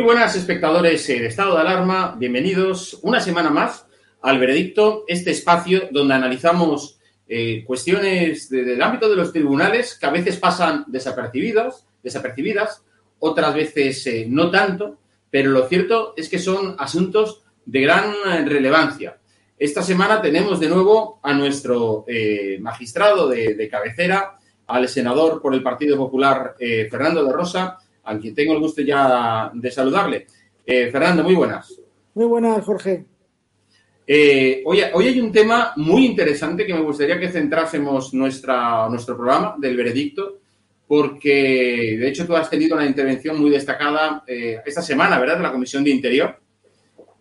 Muy buenas espectadores de Estado de Alarma, bienvenidos una semana más al Veredicto, este espacio donde analizamos eh, cuestiones de- del ámbito de los tribunales que a veces pasan desapercibidas, desapercibidas otras veces eh, no tanto, pero lo cierto es que son asuntos de gran eh, relevancia. Esta semana tenemos de nuevo a nuestro eh, magistrado de, cabecera, al senador por el Partido Popular, eh, Fernando de Rosa, a quien tengo el gusto ya de saludarle. Eh, Fernando, muy buenas. Muy buenas, Jorge. Eh, hoy, hoy hay un tema muy interesante que me gustaría que centrásemos nuestra, nuestro programa del veredicto, porque de hecho tú has tenido una intervención muy destacada eh, esta semana, ¿verdad?, de la Comisión de Interior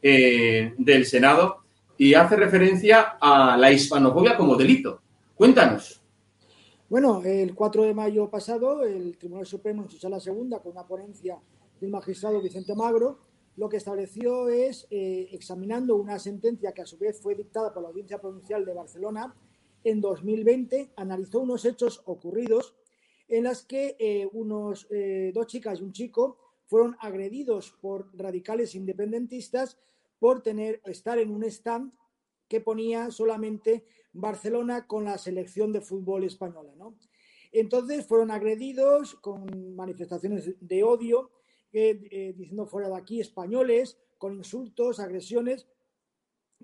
eh, del Senado y hace referencia a la hispanofobia como delito. Cuéntanos. Bueno, el 4 de mayo pasado, el Tribunal Supremo en su sala segunda, con una ponencia del magistrado Vicente Magro, lo que estableció es, eh, examinando una sentencia que a su vez fue dictada por la Audiencia Provincial de Barcelona en 2020, analizó unos hechos ocurridos en las que eh, unos eh, dos chicas y un chico fueron agredidos por radicales independentistas por tener estar en un stand que ponía solamente Barcelona con la selección de fútbol española, ¿no? Entonces fueron agredidos con manifestaciones de odio, eh, eh, diciendo fuera de aquí españoles, con insultos, agresiones,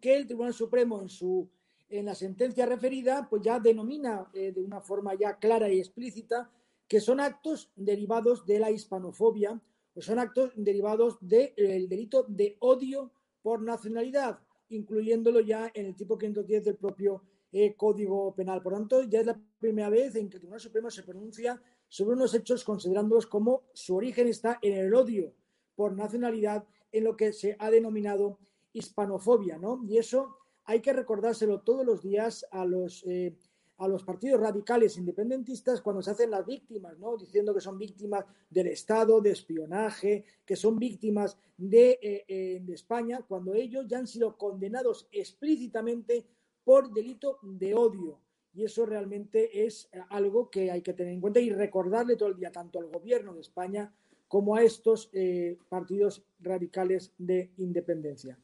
que el Tribunal Supremo en su en la sentencia referida, pues ya denomina eh, de una forma ya clara y explícita que son actos derivados de la hispanofobia o son actos derivados del delito de odio por nacionalidad, incluyéndolo ya en el tipo 510 del propio eh, Código Penal. Por tanto, ya es la primera vez en que el Tribunal Supremo se pronuncia sobre unos hechos considerándolos como su origen está en el odio por nacionalidad, en lo que se ha denominado hispanofobia, ¿no? Y eso hay que recordárselo todos los días a los, eh, a los partidos radicales independentistas cuando se hacen las víctimas, ¿no? Diciendo que son víctimas del Estado, de espionaje, que son víctimas de, eh, eh, de España, cuando ellos ya han sido condenados explícitamente por delito de odio. Y eso realmente es eh, algo que hay que tener en cuenta y recordarle todo el día tanto al gobierno de España como a estos eh, partidos radicales de independencia.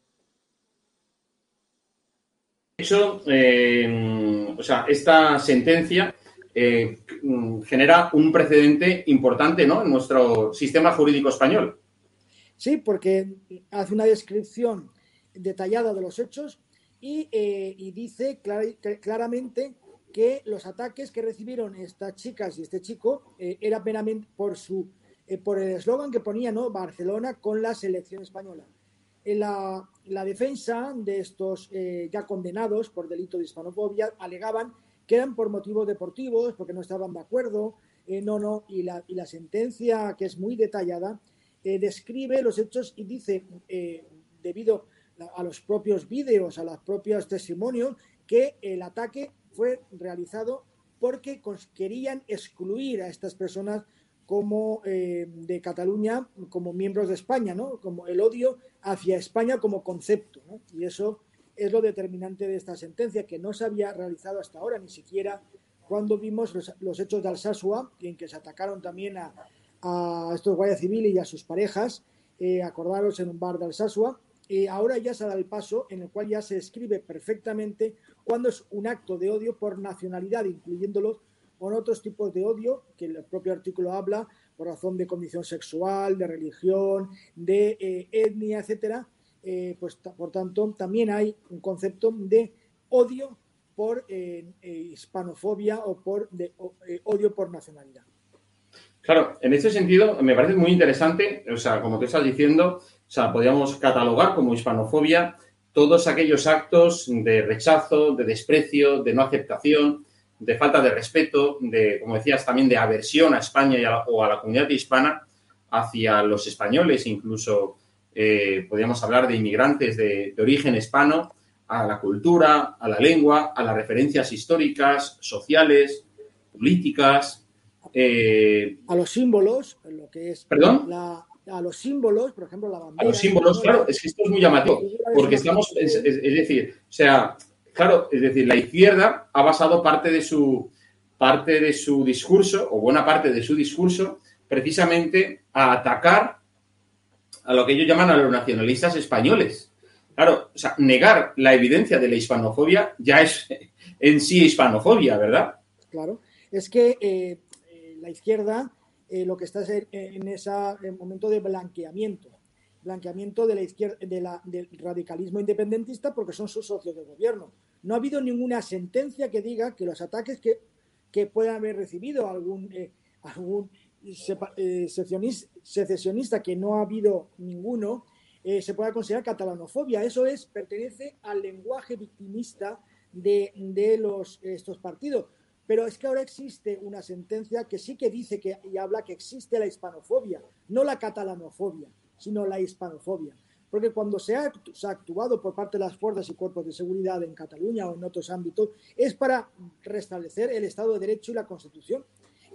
hecho, eh, o sea, esta sentencia eh, genera un precedente importante ¿no? en nuestro sistema jurídico español. Sí, porque hace una descripción detallada de los hechos y, eh, dice claramente que los ataques que recibieron estas chicas y este chico eh, meramente por su por el eslogan que ponía ¿no? Barcelona con la selección española. En la, la defensa de estos ya condenados por delito de hispanofobia alegaban que eran por motivos deportivos, porque no estaban de acuerdo, eh, no, no, y la, y la, sentencia, que es muy detallada, eh, describe los hechos y dice, eh, debido a los propios vídeos, a los propios testimonios, que el ataque fue realizado porque querían excluir a estas personas como de Cataluña como miembros de España, ¿no? Como el odio hacia España como concepto. Y eso es lo determinante de esta sentencia, que no se había realizado hasta ahora, ni siquiera cuando vimos los, hechos de Alsasua, en que se atacaron también a, estos guardias civiles y a sus parejas, eh, acordaros en un bar de Alsasua, ahora ya se da el paso en el cual ya se escribe perfectamente cuando es un acto de odio por nacionalidad, incluyéndolos con otros tipos de odio, que el propio artículo habla, por razón de condición sexual, de religión, de eh, etnia, etcétera, eh, pues por tanto también hay un concepto de odio por eh, hispanofobia o por de, odio por nacionalidad. Claro, en este sentido me parece muy interesante, o sea, como te estás diciendo, o sea, podríamos catalogar como hispanofobia todos aquellos actos de rechazo, de desprecio, de no aceptación, de falta de respeto, de, como decías, también de aversión a España o a la comunidad hispana hacia los españoles, incluso eh, podríamos hablar de inmigrantes de, origen hispano, a la cultura, a la lengua, a las referencias históricas, sociales, políticas. Eh, a los símbolos, lo que es. ¿Perdón? A los símbolos, por ejemplo, la bandera. A los símbolos, claro, es que esto es muy llamativo, porque estamos, es, decir, o sea, claro, es decir, la izquierda ha basado parte de su parte de su discurso, o buena parte de su discurso, precisamente a atacar a lo que ellos llaman a los nacionalistas españoles. Claro, o sea, negar la evidencia de la hispanofobia ya es en sí hispanofobia, ¿verdad? Claro, es que eh, eh, la izquierda eh, lo que está es en ese momento de blanqueamiento, blanqueamiento de la izquierda, de la, del radicalismo independentista porque son sus socios de gobierno. No ha habido ninguna sentencia que diga que los ataques que, que puedan haber recibido algún, algún eh, secesionista, que no ha habido ninguno, eh, se pueda considerar catalanofobia. Eso es, pertenece al lenguaje victimista de, los, estos partidos. Pero es que ahora existe una sentencia que sí que dice que, y habla que existe la hispanofobia, no la catalanofobia, sino la hispanofobia. Porque cuando se ha, actuado por parte de las fuerzas y cuerpos de seguridad en Cataluña o en otros ámbitos, es para restablecer el Estado de Derecho y la Constitución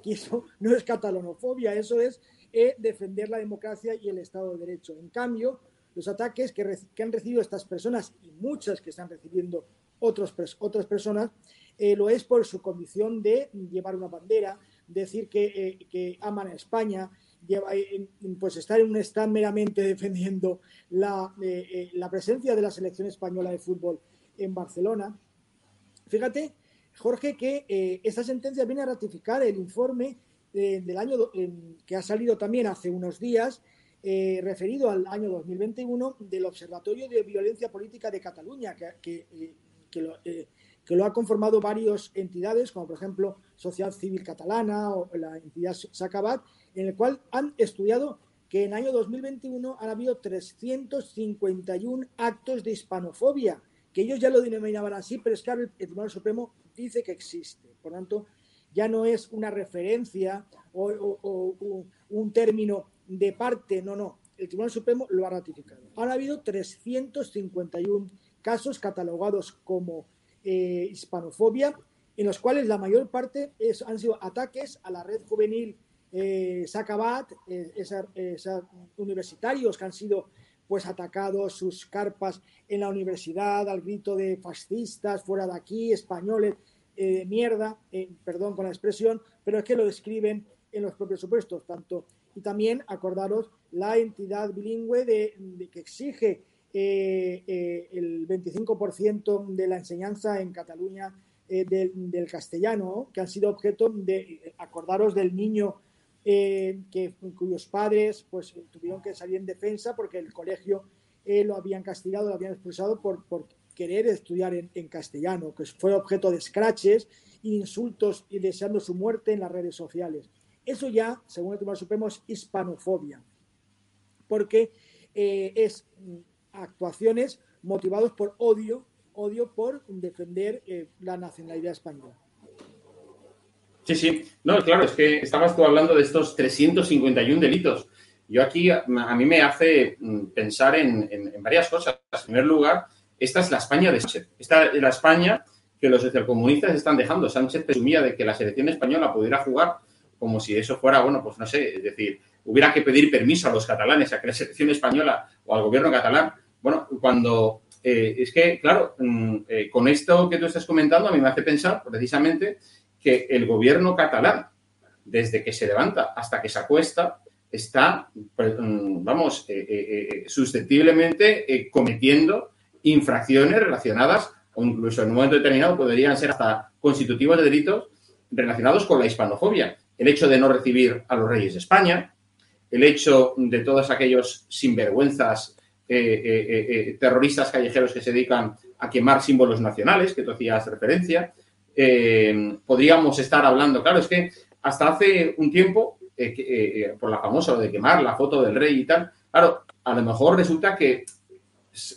y eso no es catalanofobia, eso es eh, defender la democracia y el Estado de Derecho. En cambio, los ataques que, han recibido estas personas y muchas que están recibiendo otras personas, eh, lo es por su condición de llevar una bandera, decir que, eh, aman a España, pues estar en un stand meramente defendiendo la, la presencia de la selección española de fútbol en Barcelona. Fíjate Jorge, que eh, esta sentencia viene a ratificar el informe eh, del año que ha salido también hace unos días, eh, referido al año 2021, del Observatorio de Violencia Política de Cataluña, que, lo, ha conformado varias entidades, como por ejemplo Sociedad Civil Catalana o la entidad Sacabat, en el cual han estudiado que en el año 2021 han habido 351 actos de hispanofobia, que ellos ya lo denominaban así, pero es que el Tribunal Supremo dice que existe. Por tanto, ya no es una referencia o, un término de parte, no, no. El Tribunal Supremo lo ha ratificado. Han habido 351 casos catalogados como eh, hispanofobia, en los cuales la mayor parte han sido ataques a la red juvenil eh, Sacabat, eh, universitarios que han sido pues atacados sus carpas en la universidad al grito de fascistas, fuera de aquí, españoles, eh, mierda, eh, perdón con la expresión, pero es que lo describen en los propios supuestos, tanto y también acordaros la entidad bilingüe de, que exige el 25% de la enseñanza en Cataluña del, castellano, que han sido objeto de, acordaros del niño que, cuyos padres pues, tuvieron que salir en defensa porque el colegio lo habían castigado, lo habían expulsado por, querer estudiar en, castellano, que fue objeto de scratches, insultos y deseando su muerte en las redes sociales. Eso ya, según el Tribunal Supremo, es hispanofobia, porque eh, es actuaciones motivadas por odio, odio por defender eh, la nacionalidad española. Sí, sí. No, claro, es que estabas tú hablando de estos 351 delitos. Yo aquí, a mí me hace mm, pensar en, en varias cosas. En primer lugar, esta es la España de Sánchez. Esta es la España que los socialcomunistas están dejando. Sánchez presumía de que la selección española pudiera jugar como si eso fuera, bueno, pues no sé, es decir, hubiera que pedir permiso a los catalanes a que la selección española o al gobierno catalán, bueno, cuando eh, es que, claro, mm, eh, con esto que tú estás comentando a mí me hace pensar precisamente que el gobierno catalán, desde que se levanta hasta que se acuesta, está, mm, vamos, eh, susceptiblemente cometiendo infracciones relacionadas o incluso en un momento determinado podrían ser hasta constitutivos de delitos relacionados con la hispanofobia. El hecho de no recibir a los reyes de España, el hecho de todos aquellos sinvergüenzas eh, eh, eh, terroristas callejeros que se dedican a quemar símbolos nacionales, que tú hacías referencia. podríamos estar hablando, claro, es que hasta hace un tiempo, por la famosa de quemar la foto del rey y tal, claro, a lo mejor resulta que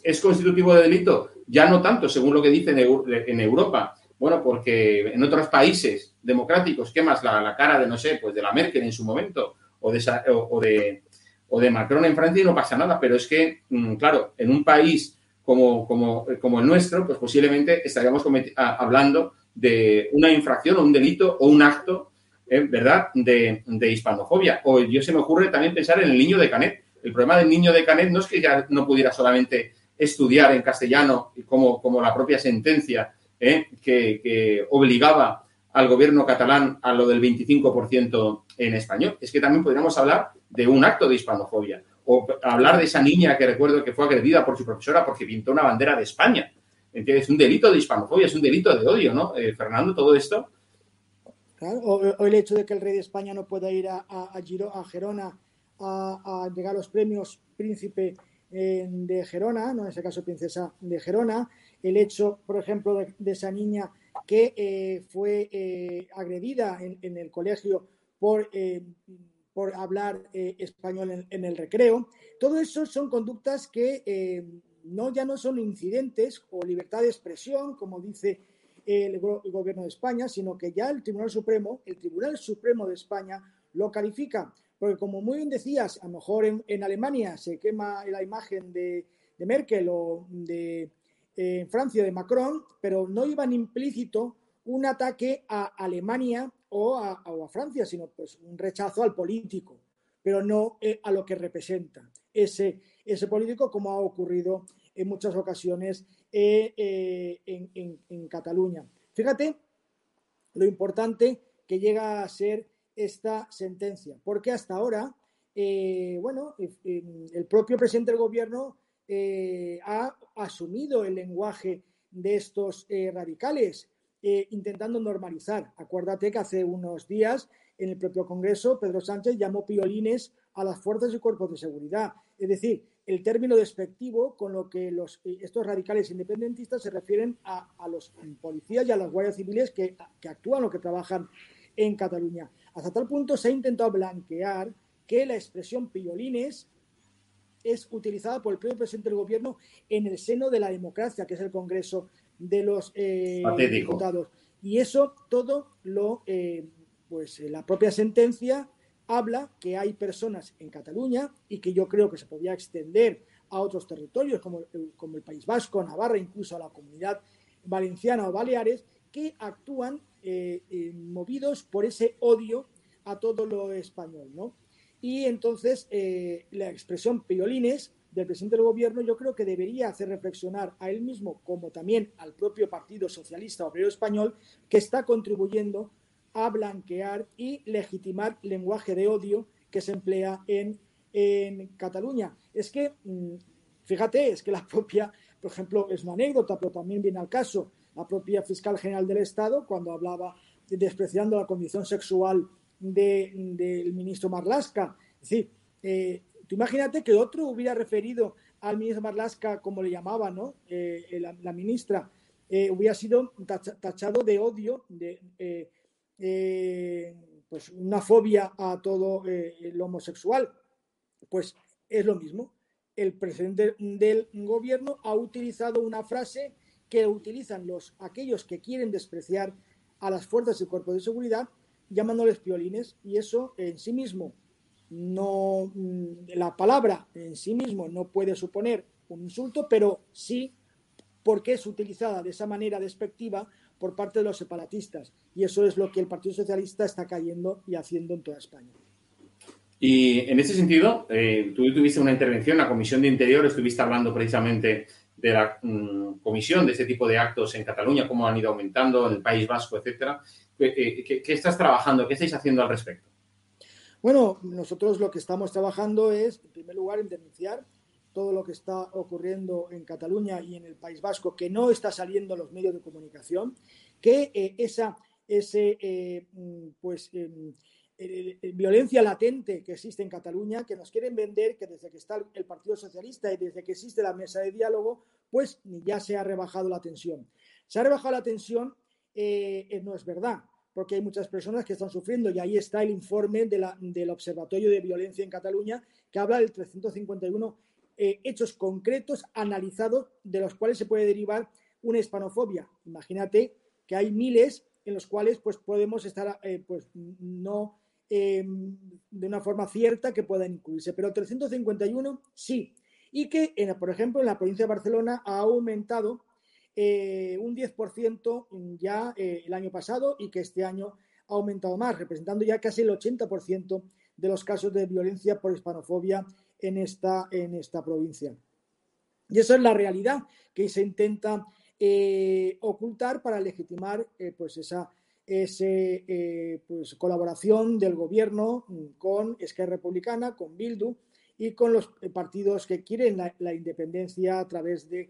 ¿Es constitutivo de delito? Ya no tanto, según lo que dicen en Europa. Bueno, porque en otros países democráticos quemas la, cara de, no sé, pues de la Merkel en su momento o, de, o de Macron en Francia y no pasa nada. Pero es que, mm, claro, en un país como, como, como el nuestro, pues posiblemente estaríamos hablando de una infracción o un delito o un acto, ¿eh? ¿verdad?, de, de, hispanofobia. O yo se me ocurre también pensar en el niño de Canet, el problema del niño de Canet no es que ya no pudiera solamente estudiar en castellano, como, como la propia sentencia ¿eh? que, obligaba al gobierno catalán a lo del 25% en español. Es que también podríamos hablar de un acto de hispanofobia o hablar de esa niña que recuerdo que fue agredida por su profesora porque pintó una bandera de España. Es un delito de hispanofobia, es un delito de odio, ¿no? Eh, Fernando, todo esto. o, el hecho de que el rey de España no pueda ir a, a, a Gerona a, llegar a los premios Príncipe eh, de Gerona, no en ese caso Princesa de Gerona, el hecho, por ejemplo, de, esa niña que eh, fue eh, agredida en, el colegio por, por hablar español en, el recreo. Todo eso son conductas que no ya no son incidentes o libertad de expresión, como dice el, gobierno de España, sino que ya el Tribunal Supremo, el Tribunal Supremo de España, lo califica porque como muy bien decías, a lo mejor en, Alemania se quema la imagen de, Merkel o de eh, en Francia de Macron, pero no iban implícito un ataque a Alemania o a, Francia, sino pues un rechazo al político, pero no eh, a lo que representa ese, ese político, como ha ocurrido en muchas ocasiones eh, en, en Cataluña. Fíjate lo importante que llega a ser esta sentencia, porque hasta ahora, eh, bueno, el propio presidente del gobierno eh, ha asumido el lenguaje de estos eh, radicales, intentando normalizar. Acuérdate que hace unos días en el propio Congreso Pedro Sánchez llamó piolines a las fuerzas y cuerpos de seguridad. Es decir, el término despectivo con lo que los, estos radicales independentistas se refieren a, los policías y a las guardias civiles que, que actúan o que trabajan en Cataluña. Hasta tal punto se ha intentado blanquear que la expresión piolines es utilizada por el propio presidente del gobierno en el seno de la democracia, que es el Congreso de los eh, Diputados. Y eso todo lo, eh, pues eh, la propia sentencia habla que hay personas en Cataluña y que yo creo que se podría extender a otros territorios como, como el País Vasco, Navarra, incluso a la comunidad valenciana o Baleares, que actúan eh, movidos por ese odio a todo lo español, ¿no? Y entonces eh, la expresión piolines del presidente del gobierno yo creo que debería hacer reflexionar a él mismo como también al propio Partido Socialista Obrero Español que está contribuyendo a blanquear y legitimar lenguaje de odio que se emplea en, en Cataluña. Es que, mm, Fíjate, es que la propia, por ejemplo, es una anécdota, pero también viene al caso, la propia fiscal general del Estado, cuando hablaba despreciando la condición sexual del ministro Marlasca. Es decir, eh, tú imagínate que otro hubiera referido al ministro Marlasca, como le llamaba, ¿no? Eh, la, ministra, eh, hubiera sido tachado de odio, de pues una fobia a todo el homosexual. Pues es lo mismo. El presidente del gobierno ha utilizado una frase que utilizan los aquellos que quieren despreciar a las fuerzas y cuerpos de seguridad llamándoles piolines y eso en sí mismo no mm, la palabra en sí mismo no puede suponer un insulto, pero sí porque es utilizada de esa manera despectiva por parte de los separatistas. Y eso es lo que el Partido Socialista está cayendo y haciendo en toda España. Y en ese sentido, eh, tú tuviste una intervención en la Comisión de Interior, estuviste hablando precisamente de la mm, comisión de ese tipo de actos en Cataluña, cómo han ido aumentando en el País Vasco, etcétera. ¿Qué, qué estás trabajando? ¿Qué estáis haciendo al respecto? Bueno, nosotros lo que estamos trabajando es, en primer lugar, en denunciar todo lo que está ocurriendo en Cataluña y en el País Vasco, que no está saliendo en los medios de comunicación, que eh, esa ese, eh, mm, pues, em, violencia latente que existe en Cataluña, que nos quieren vender que desde que está el Partido Socialista y desde que existe la mesa de diálogo, pues ya se ha rebajado la tensión. Se ha rebajado la tensión, eh, no es verdad porque hay muchas personas que están sufriendo y ahí está el informe del Observatorio de Violencia en Cataluña que habla del 351 eh, hechos concretos analizados de los cuales se puede derivar una hispanofobia. Imagínate que hay miles en los cuales pues podemos estar eh, pues no em, de una forma cierta que puedan incluirse, pero 351 sí. Y que, por ejemplo, en la provincia de Barcelona ha aumentado eh, un 10% ya eh, el año pasado y que este año ha aumentado más, representando ya casi el 80% de los casos de violencia por hispanofobia en esta, en esta provincia. Y esa es la realidad que se intenta eh, ocultar para legitimar pues esa ese, pues, colaboración del gobierno con Esquerra Republicana, con Bildu y con los partidos que quieren la independencia a través de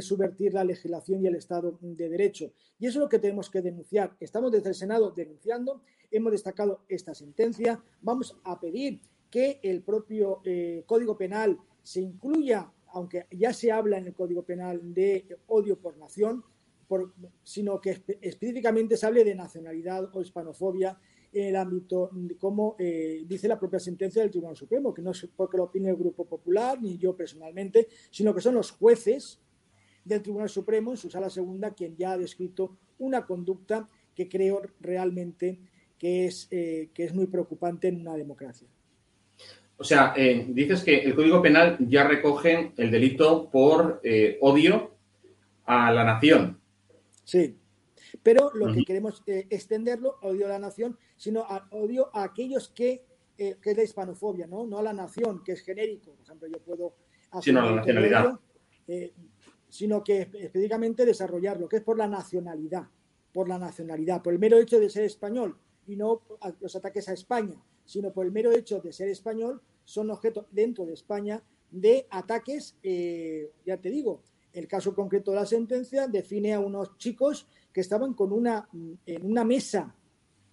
subvertir la legislación y el Estado de Derecho. Y eso es lo que tenemos que denunciar. Estamos desde el Senado denunciando, hemos destacado esta sentencia, vamos a pedir que el propio eh, Código Penal se incluya, aunque ya se habla en el Código Penal de odio por nación, sino que específicamente se hable de nacionalidad o hispanofobia en el ámbito, como eh, dice la propia sentencia del Tribunal Supremo, que no es porque lo opine el Grupo Popular ni yo personalmente, sino que son los jueces del Tribunal Supremo en su sala segunda, quien ya ha descrito una conducta que creo realmente que es, eh, que es muy preocupante en una democracia. O sea, eh, dices que el Código Penal ya recoge el delito por eh, odio a la nación. Sí, pero lo que queremos extenderlo, odio a la nación, sino a odio a aquellos que, que es la hispanofobia, ¿no? no a la nación, que es genérico. Por ejemplo, yo puedo... Sino a la nacionalidad sino que específicamente desarrollar lo que es por la nacionalidad, por la nacionalidad, por el mero hecho de ser español y no los ataques a España, sino por el mero hecho de ser español, son objeto dentro de España de ataques, eh, ya te digo, el caso concreto de la sentencia define a unos chicos que estaban con una, en una mesa,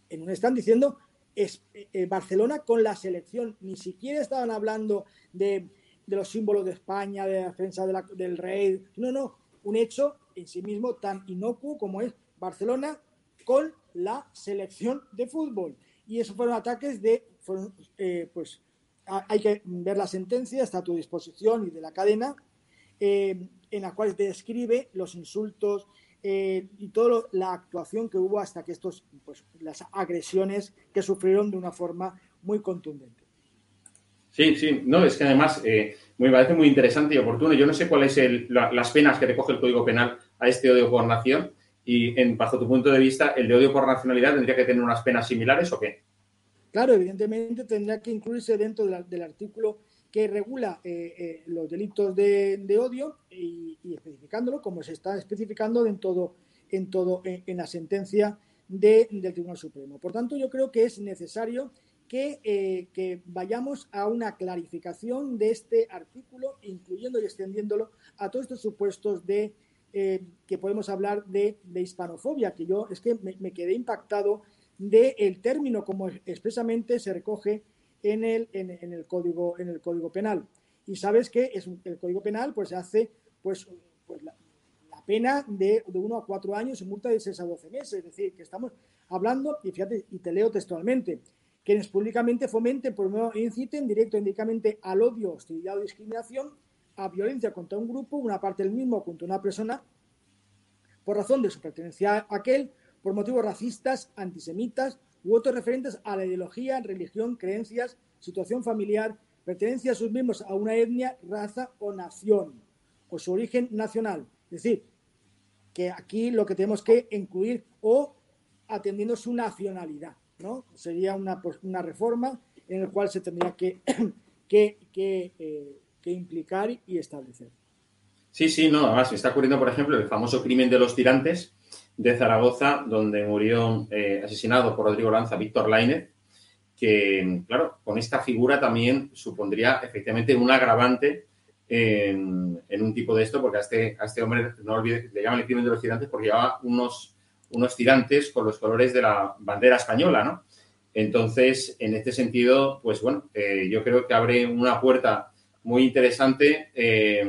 en un están diciendo es, eh, Barcelona con la selección, ni siquiera estaban hablando de de los símbolos de España, de la defensa del rey. No, no, un hecho en sí mismo tan inocuo como es Barcelona con la selección de fútbol. Y esos fueron ataques de, eh, pues hay que ver la sentencia, está a tu disposición y de la cadena, eh, en la cual describe los insultos eh, y toda la actuación que hubo hasta que estos, pues las agresiones que sufrieron de una forma muy contundente. Sí, sí, no, es que además eh, me parece muy interesante y oportuno. Yo no sé cuáles son las penas que recoge el Código Penal a este odio por nación y, en, bajo tu punto de vista, ¿el de odio por nacionalidad tendría que tener unas penas similares o qué? Claro, evidentemente tendría que incluirse dentro del artículo que regula eh, eh, los delitos de, odio y, especificándolo como se está especificando en todo, en, todo, en, la sentencia del Tribunal Supremo. Por tanto, yo creo que es necesario que, eh, que, vayamos a una clarificación de este artículo, incluyendo y extendiéndolo a todos estos supuestos de eh, que podemos hablar de, de, hispanofobia, que yo es que me, quedé impactado del el término como expresamente se recoge en el, en, el, código, en el Código Penal. Y sabes que es el Código Penal pues hace pues, pues la, la, pena de, de uno a cuatro años y multa de 6 a 12 meses. Es decir, que estamos hablando, y fíjate, y te leo textualmente, quienes públicamente fomenten, promuevan e inciten directo o indicadamente al odio, hostilidad o discriminación, a violencia contra un grupo, una parte del mismo contra una persona, por razón de su pertenencia a aquel, por motivos racistas, antisemitas u otros referentes a la ideología, religión, creencias, situación familiar, pertenencia a sus miembros a una etnia, raza o nación, o su origen nacional. Es decir, que aquí lo que tenemos que incluir o atendiendo su nacionalidad. ¿No? Sería una, pues, una reforma en la cual se tendría que, que, eh, que, implicar y establecer. Sí, sí, no, además está ocurriendo, por ejemplo, el famoso crimen de los tirantes de Zaragoza, donde murió eh, asesinado por Rodrigo Lanza Víctor Lainez, que, claro, con esta figura también supondría efectivamente un agravante en, un tipo de esto, porque a este, este hombre, no olvide, le llaman el crimen de los tirantes porque llevaba unos unos tirantes con los colores de la bandera española, ¿no? Entonces, en este sentido, pues bueno, eh, yo creo que abre una puerta muy interesante eh,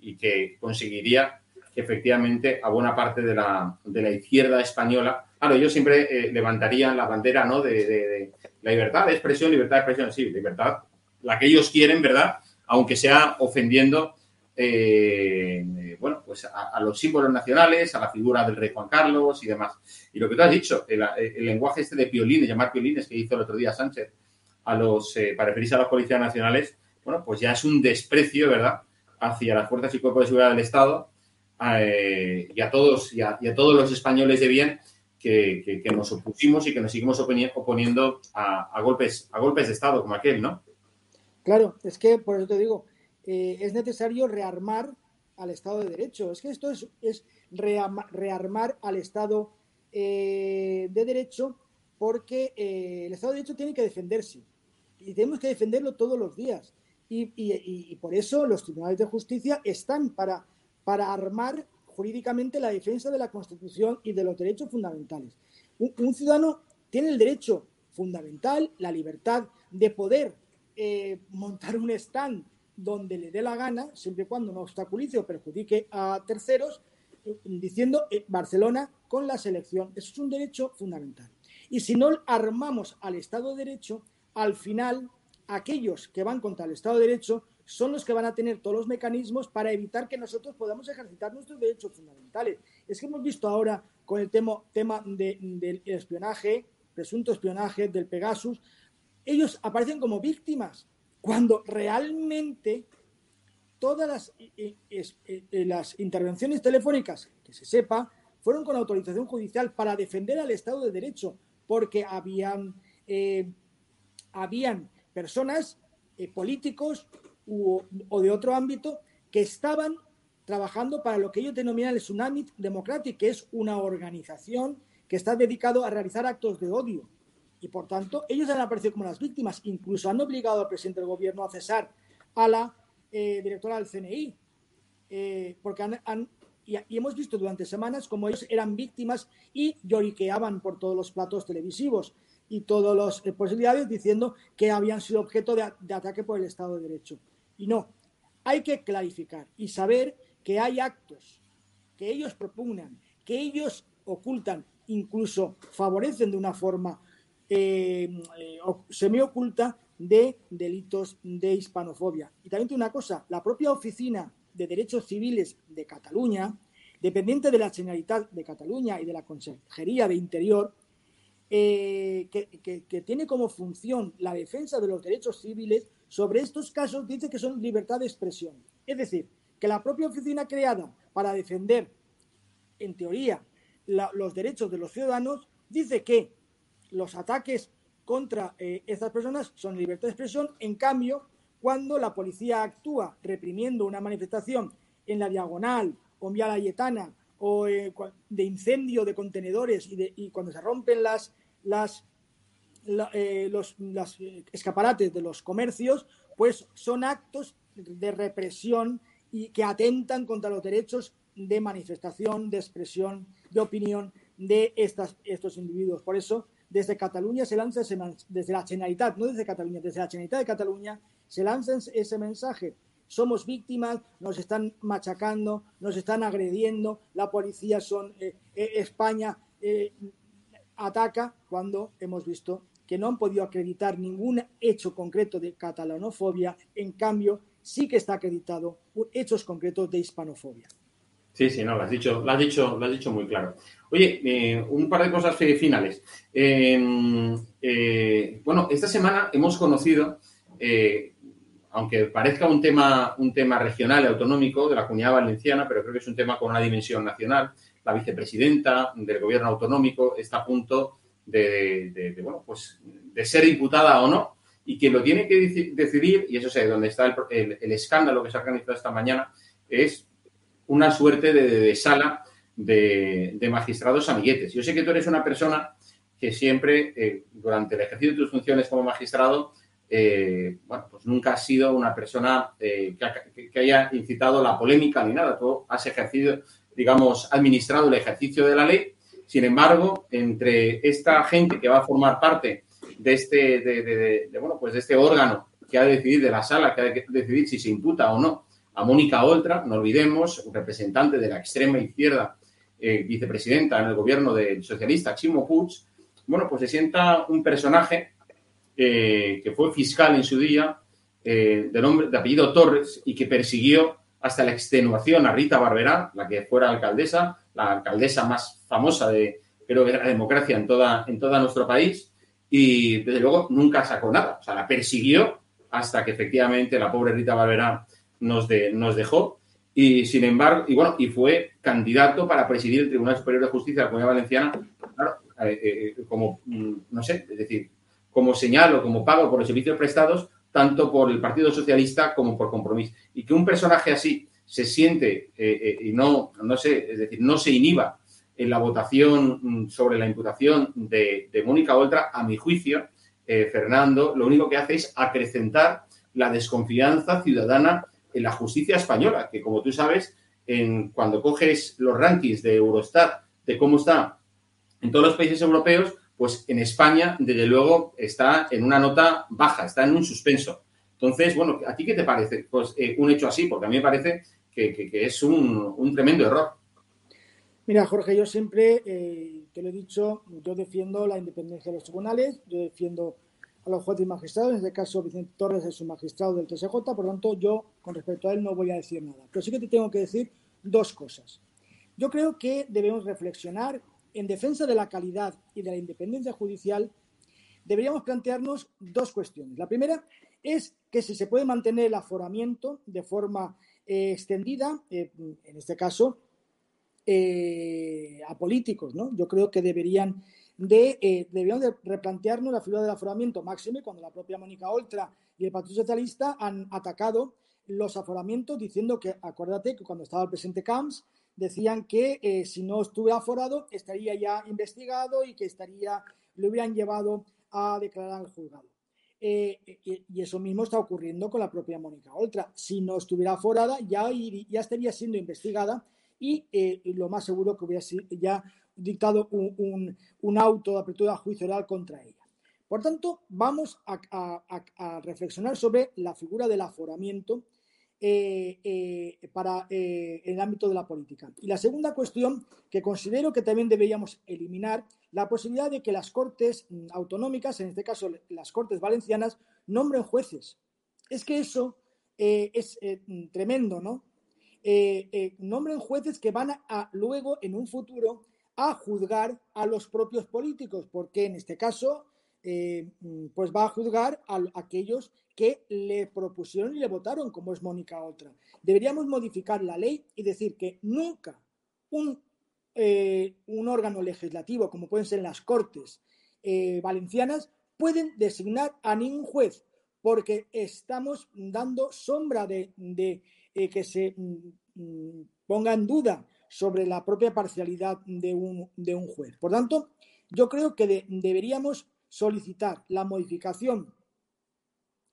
y, que conseguiría que efectivamente a buena parte de la, de la izquierda española, claro, ellos siempre eh, levantarían la bandera, ¿no? De, la libertad de expresión, libertad de expresión, sí, libertad, la que ellos quieren, ¿verdad? Aunque sea ofendiendo eh, bueno, pues a, los símbolos nacionales, a la figura del rey Juan Carlos y demás. Y lo que tú has dicho, el, lenguaje este de piolines, llamar piolines que hizo el otro día Sánchez a los, eh, para referirse a los policías nacionales, bueno, pues ya es un desprecio, ¿verdad?, hacia las fuerzas y cuerpos de seguridad del Estado eh, y, a todos, y a, todos los españoles de bien que, nos opusimos y que nos seguimos oponiendo a, a, golpes, a golpes de Estado como aquel, ¿no? Claro, es que por eso te digo, eh, es necesario rearmar al Estado de Derecho. Es que esto es, rearmar, al Estado eh, de Derecho porque eh, el Estado de Derecho tiene que defenderse y tenemos que defenderlo todos los días. Y, por eso los tribunales de justicia están para, armar jurídicamente la defensa de la Constitución y de los derechos fundamentales. Un, un ciudadano tiene el derecho fundamental, la libertad de poder eh, montar un stand donde le dé la gana, siempre y cuando no obstaculice o perjudique a terceros, diciendo eh, Barcelona con la selección. Eso es un derecho fundamental. Y si no armamos al Estado de Derecho, al final aquellos que van contra el Estado de Derecho son los que van a tener todos los mecanismos para evitar que nosotros podamos ejercitar nuestros derechos fundamentales. Es que hemos visto ahora con el tema, tema de, del espionaje, presunto espionaje del Pegasus, ellos aparecen como víctimas cuando realmente todas las, intervenciones telefónicas, que se sepa, fueron con autorización judicial para defender al Estado de Derecho, porque habían, eh, habían personas, eh, políticos o de otro ámbito, que estaban trabajando para lo que ellos denominan el Tsunami Democratic, que es una organización que está dedicado a realizar actos de odio y por tanto, ellos han aparecido como las víctimas. Incluso han obligado al presidente del gobierno a cesar a la eh, directora del CNI. Eh, porque han, han y, hemos visto durante semanas como ellos eran víctimas y lloriqueaban por todos los platos televisivos y todas las eh, posibilidades diciendo que habían sido objeto de, de ataque por el Estado de Derecho. Y no, hay que clarificar y saber que hay actos que ellos propugnan, que ellos ocultan, incluso favorecen de una forma semioculta de delitos de hispanofobia. Y también una cosa, la propia Oficina de Derechos Civiles de Cataluña, dependiente de la Generalitat de Cataluña y de la Consejería de Interior, eh, que, tiene como función la defensa de los derechos civiles, sobre estos casos dice que son libertad de expresión. Es decir, que la propia oficina creada para defender, en teoría, los derechos de los ciudadanos, dice que los ataques contra eh, estas personas son libertad de expresión. En cambio, cuando la policía actúa reprimiendo una manifestación en la diagonal o en Vía Layetana o eh, de incendio de contenedores y, de, cuando se rompen las, las, los escaparates de los comercios, pues son actos de represión y que atentan contra los derechos de manifestación, de expresión, de opinión de estos individuos. Por eso, desde Cataluña se lanza ese, desde la Generalitat, no desde Cataluña, desde la Generalitat de Cataluña se lanza ese mensaje. Somos víctimas, nos están machacando, nos están agrediendo, la policía son eh, eh, España eh, ataca cuando hemos visto que no han podido acreditar ningún hecho concreto de catalanofobia, en cambio sí que está acreditado hechos concretos de hispanofobia. Sí, sí, no, lo has dicho, lo has dicho, lo has dicho muy claro. Oye, eh, un par de cosas finales. Em, eh, bueno, esta semana hemos conocido, eh, aunque parezca un tema, un tema regional y autonómico de la comunidad valenciana, pero creo que es un tema con una dimensión nacional. La vicepresidenta del gobierno autonómico está a punto de, bueno, pues de ser imputada o no, y quien lo tiene que decidir, y eso es donde está el, el escándalo que se ha organizado esta mañana, es una suerte de, sala de, magistrados amiguetes. Yo sé que tú eres una persona que siempre, eh, durante el ejercicio de tus funciones como magistrado, eh, bueno, pues nunca has sido una persona eh, que, haya incitado la polémica ni nada. Tú has ejercido, digamos, administrado el ejercicio de la ley. Sin embargo, entre esta gente que va a formar parte de este, de, bueno, pues de este órgano que ha de decidir de la sala, que ha de decidir si se imputa o no a Mónica Oltra, no olvidemos, representante de la extrema izquierda, eh, vicepresidenta en el gobierno del socialista Chimo Puig, bueno, pues se sienta un personaje eh, que fue fiscal en su día, eh, de, nombre, de apellido Torres, y que persiguió hasta la extenuación a Rita Barberá, la que fuera alcaldesa, la alcaldesa más famosa de, creo que de la democracia en toda, en todo nuestro país, y desde luego nunca sacó nada. O sea, la persiguió hasta que efectivamente la pobre Rita Barberá nos, nos dejó y sin embargo, y bueno, y fue candidato para presidir el Tribunal Superior de Justicia de la Comunidad Valenciana, eh, eh, como, mm, no sé, es decir, como señal o como pago por los servicios prestados, tanto por el Partido Socialista como por compromiso. Y que un personaje así se siente eh, y no, no sé, es decir, no se inhiba en la votación mm, sobre la imputación de, de Mónica Oltra, a mi juicio, Fernando, lo único que hace es acrecentar la desconfianza ciudadana en la justicia española, que como tú sabes, en, cuando coges los rankings de Eurostat de cómo está en todos los países europeos, pues en España, desde luego, está en una nota baja, está en un suspenso. Entonces, bueno, ¿a ti qué te parece pues, eh, un hecho así? Porque a mí me parece que, es un, tremendo error. Mira, Jorge, yo siempre eh, te lo he dicho, yo defiendo la independencia de los tribunales, yo defiendo a los jueces y magistrados. En este caso, Vicente Torres es un magistrado del TSJ, por lo tanto, yo con respecto a él no voy a decir nada. Pero sí que te tengo que decir dos cosas. Yo creo que debemos reflexionar en defensa de la calidad y de la independencia judicial. Deberíamos plantearnos dos cuestiones. La primera es que si se puede mantener el aforamiento de forma eh, extendida, eh, en este caso, eh, a políticos, ¿no? Yo creo que deberían de, eh, debíamos de replantearnos la figura del aforamiento máximo cuando la propia Mónica Oltra y el Partido Socialista han atacado los aforamientos diciendo que, acuérdate que cuando estaba el presidente Camps, decían que eh, si no estuviera aforado estaría ya investigado y que estaría, le hubieran llevado a declarar al juzgado. Eh, y, eso mismo está ocurriendo con la propia Mónica Oltra. Si no estuviera aforada, ya, ya estaría siendo investigada y, lo más seguro que hubiera sido ya dictado un, auto de apertura juicio oral contra ella. Por tanto, vamos a, reflexionar sobre la figura del aforamiento eh, eh, para eh, el ámbito de la política. Y la segunda cuestión, que considero que también deberíamos eliminar, la posibilidad de que las cortes mm, autonómicas, en este caso las cortes valencianas, nombren jueces. Es que eso es tremendo, ¿no? Nombren jueces que van a luego, en un futuro, a juzgar a los propios políticos, porque en este caso, eh, pues va a juzgar a, aquellos que le propusieron y le votaron, como es Mónica Otra. Deberíamos modificar la ley y decir que nunca un, eh, un órgano legislativo, como pueden ser las Cortes eh, Valencianas, pueden designar a ningún juez, porque estamos dando sombra de, que se mm, mm, ponga en duda sobre la propia parcialidad de un, de un juez. Por tanto, yo creo que deberíamos solicitar la modificación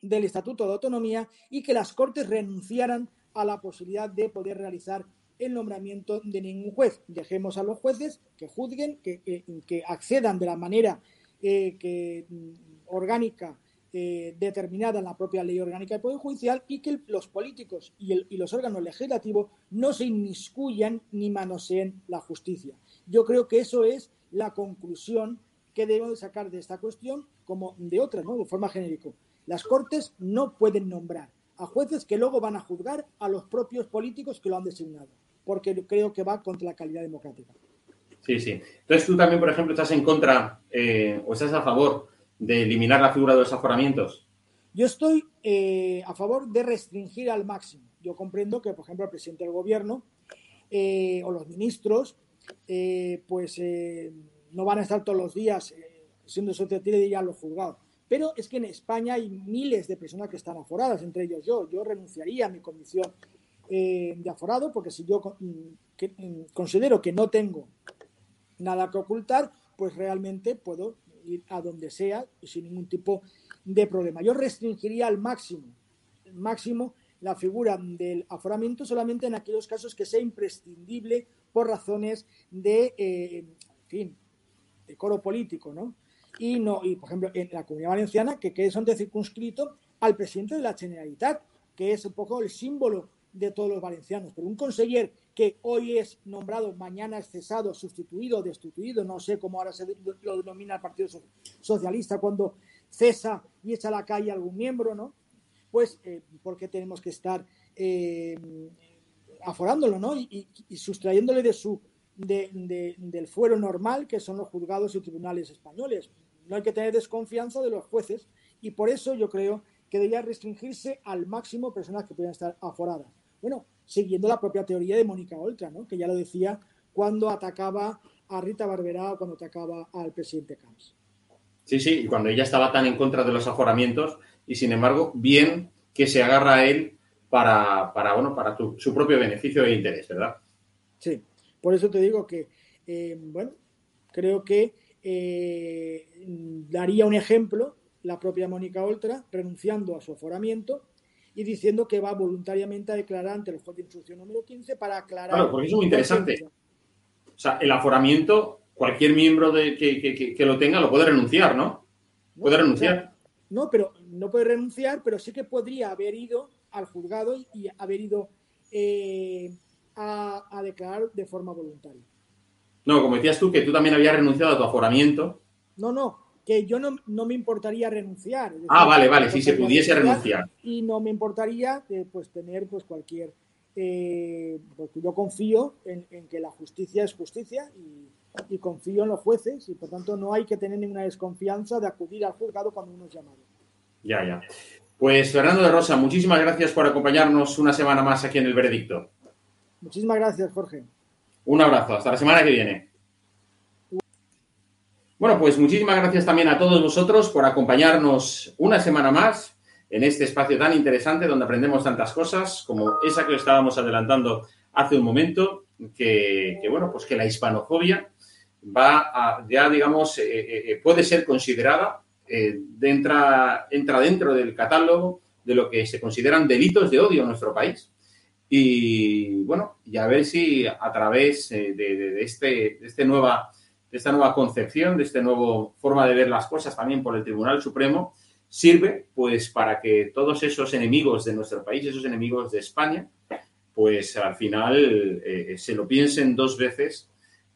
del Estatuto de Autonomía y que las Cortes renunciaran a la posibilidad de poder realizar el nombramiento de ningún juez. Dejemos a los jueces que juzguen, que, que, accedan de la manera eh, que, mm, orgánica eh, determinada en la propia ley orgánica del Poder Judicial y que los políticos y, los órganos legislativos no se inmiscuyan ni manoseen la justicia. Yo creo que eso es la conclusión que debemos sacar de esta cuestión como de otras, de forma genérica. Las Cortes no pueden nombrar a jueces que luego van a juzgar a los propios políticos que lo han designado, porque creo que va contra la calidad democrática. Sí, sí. Entonces tú también, por ejemplo, estás en contra eh, o estás a favor de eliminar la figura de los aforamientos. Yo estoy eh, a favor de restringir al máximo. Yo comprendo que, por ejemplo, el presidente del gobierno eh, o los ministros, pues no van a estar todos los días siendo susceptibles de ir a los juzgados. Pero es que en España hay miles de personas que están aforadas, entre ellos yo. Yo renunciaría a mi condición eh, de aforado porque si yo considero que no tengo nada que ocultar, pues realmente puedo ir a donde sea sin ningún tipo de problema. Yo restringiría al máximo, máximo la figura del aforamiento solamente en aquellos casos que sea imprescindible por razones de, eh, en fin, de coro político, ¿no? y no y por ejemplo en la Comunidad Valenciana que quede de circunscrito al presidente de la Generalitat, que es un poco el símbolo de todos los valencianos. Pero un conseller que hoy es nombrado, mañana es cesado, sustituido, destituido, no sé cómo ahora se lo denomina el Partido Socialista cuando cesa y echa a la calle a algún miembro, ¿no? Pues, eh, ¿por qué tenemos que estar eh, aforándolo, ¿no? Y, sustrayéndole de su del fuero normal que son los juzgados y tribunales españoles no hay que tener desconfianza de los jueces y por eso yo creo que debería restringirse al máximo personas que puedan estar aforadas. Bueno, siguiendo la propia teoría de Mónica Oltra, ¿no? que ya lo decía cuando atacaba a Rita Barberá o cuando atacaba al presidente Camps. Sí, sí, y cuando ella estaba tan en contra de los aforamientos y sin embargo, bien que se agarra a él para, para, bueno, para su propio beneficio e interés, ¿verdad? Sí, por eso te digo que, eh, bueno, creo que eh, daría un ejemplo la propia Mónica Oltra, renunciando a su aforamiento y diciendo que va voluntariamente a declarar ante el juez de instrucción número 15 para aclarar. Claro, porque eso es muy interesante. O sea, el aforamiento, cualquier miembro de, que, lo tenga lo puede renunciar, ¿no? Puede renunciar. no, pero no puede renunciar, pero sí que podría haber ido al juzgado y haber ido eh, a declarar de forma voluntaria. No, como decías tú, que tú también habías renunciado a tu aforamiento. No, no, que yo no, me importaría renunciar. ah, vale, vale, si se pudiese renunciar. Y no me importaría eh, pues tener pues cualquier... Eh, porque yo confío en, que la justicia es justicia y, confío en los jueces y por tanto no hay que tener ninguna desconfianza de acudir al juzgado cuando uno es llamado. Ya, ya. Pues Fernando de Rosa, muchísimas gracias por acompañarnos una semana más aquí en el veredicto. Muchísimas gracias, Jorge. Un abrazo, hasta la semana que viene. Bueno, pues muchísimas gracias también a todos vosotros por acompañarnos una semana más en este espacio tan interesante donde aprendemos tantas cosas como esa que estábamos adelantando hace un momento, que, bueno, pues que la hispanofobia va a, ya digamos, eh, eh, eh, puede ser considerada, entra dentro del catálogo de lo que se consideran delitos de odio en nuestro país. Y bueno, y a ver si a través de, este, este nueva, esta nueva concepción, de esta nueva forma de ver las cosas también por el Tribunal Supremo, sirve pues para que todos esos enemigos de nuestro país, esos enemigos de España, pues al final eh, se lo piensen dos veces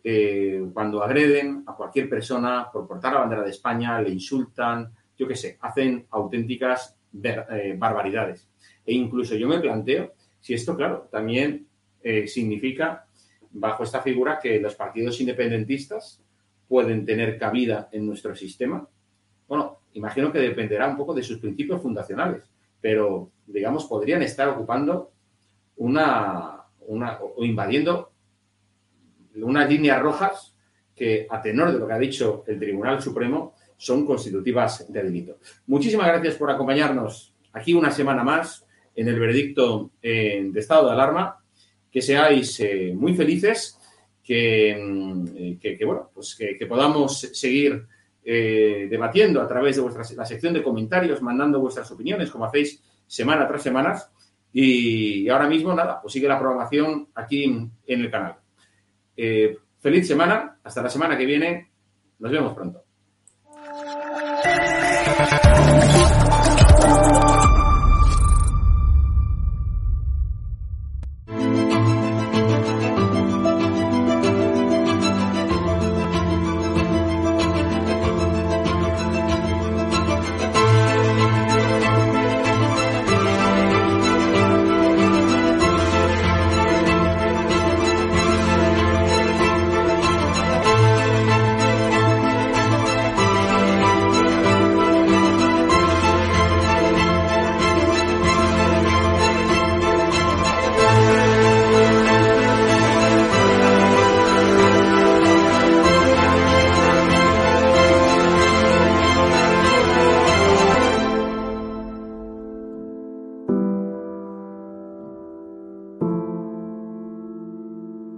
eh, cuando agreden a cualquier persona por portar la bandera de España, le insultan, yo qué sé, hacen auténticas barbaridades. E incluso yo me planteo si esto, claro, también eh, significa, bajo esta figura, que los partidos independentistas pueden tener cabida en nuestro sistema. Bueno, imagino que dependerá un poco de sus principios fundacionales, pero, digamos, podrían estar ocupando una, una o invadiendo unas líneas rojas que, a tenor de lo que ha dicho el Tribunal Supremo, son constitutivas de delito. Muchísimas gracias por acompañarnos aquí una semana más en el veredicto eh, de estado de alarma, que seáis eh, muy felices, que, mm, eh, bueno, pues que, podamos seguir eh, debatiendo a través de vuestra, la sección de comentarios, mandando vuestras opiniones, como hacéis semana tras semana. Y, ahora mismo, nada, pues sigue la programación aquí en, el canal. Feliz semana, hasta la semana que viene. Nos vemos pronto.